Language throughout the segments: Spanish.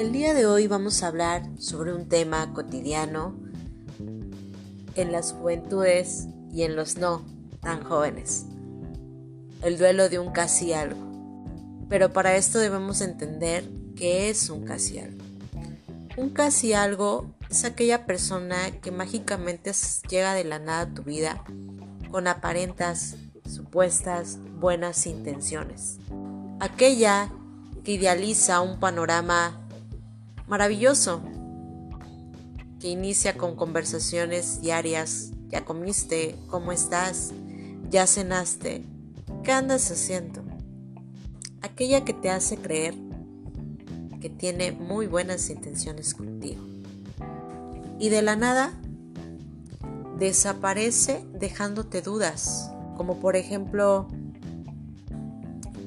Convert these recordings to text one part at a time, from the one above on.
El día de hoy vamos a hablar sobre un tema cotidiano en las juventudes y en los no tan jóvenes. El duelo de un casi algo. Pero para esto debemos entender qué es un casi algo. Un casi algo es aquella persona que mágicamente llega de la nada a tu vida con aparentas, supuestas buenas intenciones. Aquella que idealiza un panorama maravilloso, que inicia con conversaciones diarias, ya comiste, ¿cómo estás? ¿Ya cenaste? ¿Qué andas haciendo? Aquella que te hace creer que tiene muy buenas intenciones contigo. Y de la nada desaparece dejándote dudas, como por ejemplo,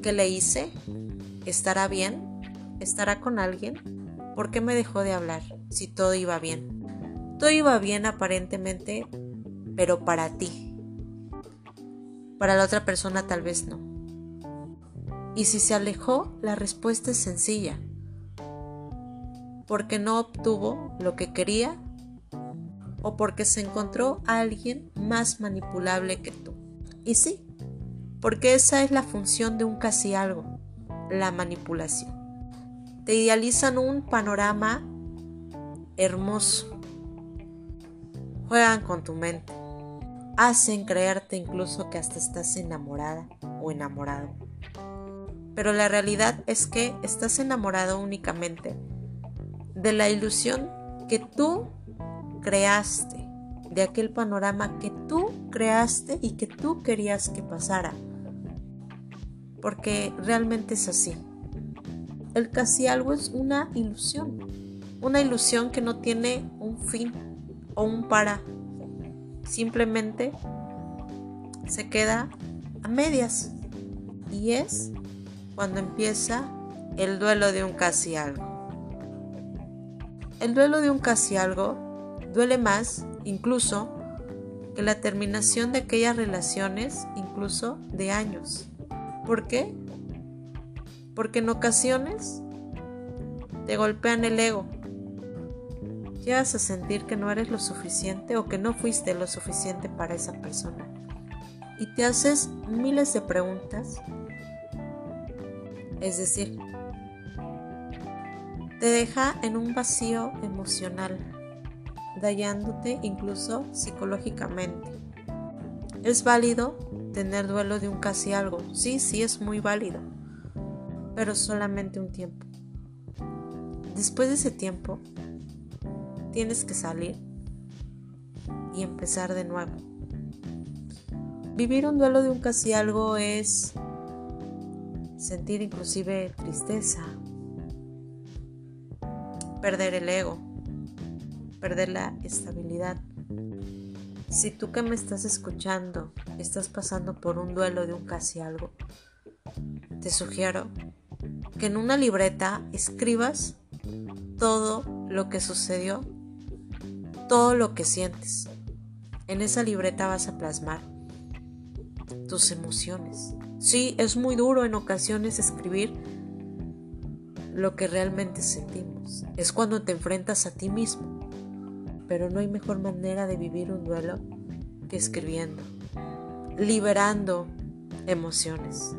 ¿qué le hice? ¿Estará bien? ¿Estará con alguien? ¿Por qué me dejó de hablar si todo iba bien? Todo iba bien aparentemente, pero para ti. Para la otra persona tal vez no. Y si se alejó, la respuesta es sencilla. Porque no obtuvo lo que quería o porque se encontró a alguien más manipulable que tú. Y sí, porque esa es la función de un casi algo, la manipulación. Te idealizan un panorama hermoso. Juegan con tu mente. Hacen creerte incluso que hasta estás enamorada o enamorado. Pero la realidad es que estás enamorado únicamente de la ilusión que tú creaste, de aquel panorama que tú creaste y que tú querías que pasara. Porque realmente es así. El casi algo es una ilusión, una ilusión que no tiene un fin o un para. Simplemente se queda a medias y es cuando empieza el duelo de un casi algo. El duelo de un casi algo duele más incluso que la terminación de aquellas relaciones incluso de años. ¿Por qué? Porque en ocasiones te golpean el ego. Llegas a sentir que no eres lo suficiente o que no fuiste lo suficiente para esa persona. Y te haces miles de preguntas. Es decir, te deja en un vacío emocional, dañándote incluso psicológicamente. Es válido tener duelo de un casi algo. Sí, sí, es muy válido pero solamente un tiempo. Después de ese tiempo, tienes que salir y empezar de nuevo. Vivir un duelo de un casi algo es sentir inclusive tristeza, perder el ego, perder la estabilidad. Si tú que me estás escuchando estás pasando por un duelo de un casi algo, te sugiero que en una libreta escribas todo lo que sucedió, todo lo que sientes. En esa libreta vas a plasmar tus emociones. Sí, es muy duro en ocasiones escribir lo que realmente sentimos. Es cuando te enfrentas a ti mismo. Pero no hay mejor manera de vivir un duelo que escribiendo, liberando emociones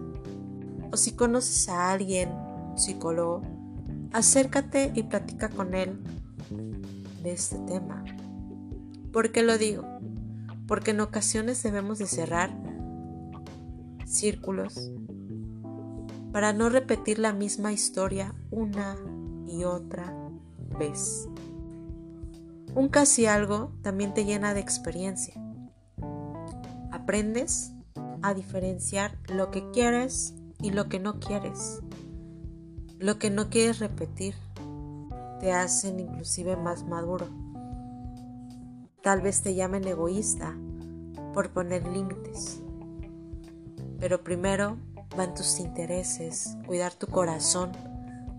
o si conoces a alguien, psicólogo, acércate y platica con él de este tema. ¿Por qué lo digo? Porque en ocasiones debemos de cerrar círculos para no repetir la misma historia una y otra vez. Un casi algo también te llena de experiencia. Aprendes a diferenciar lo que quieres y lo que no quieres. Lo que no quieres repetir te hacen inclusive más maduro. Tal vez te llamen egoísta por poner límites. Pero primero van tus intereses, cuidar tu corazón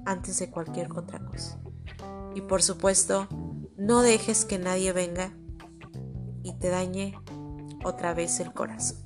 antes de cualquier otra cosa. Y por supuesto, no dejes que nadie venga y te dañe otra vez el corazón.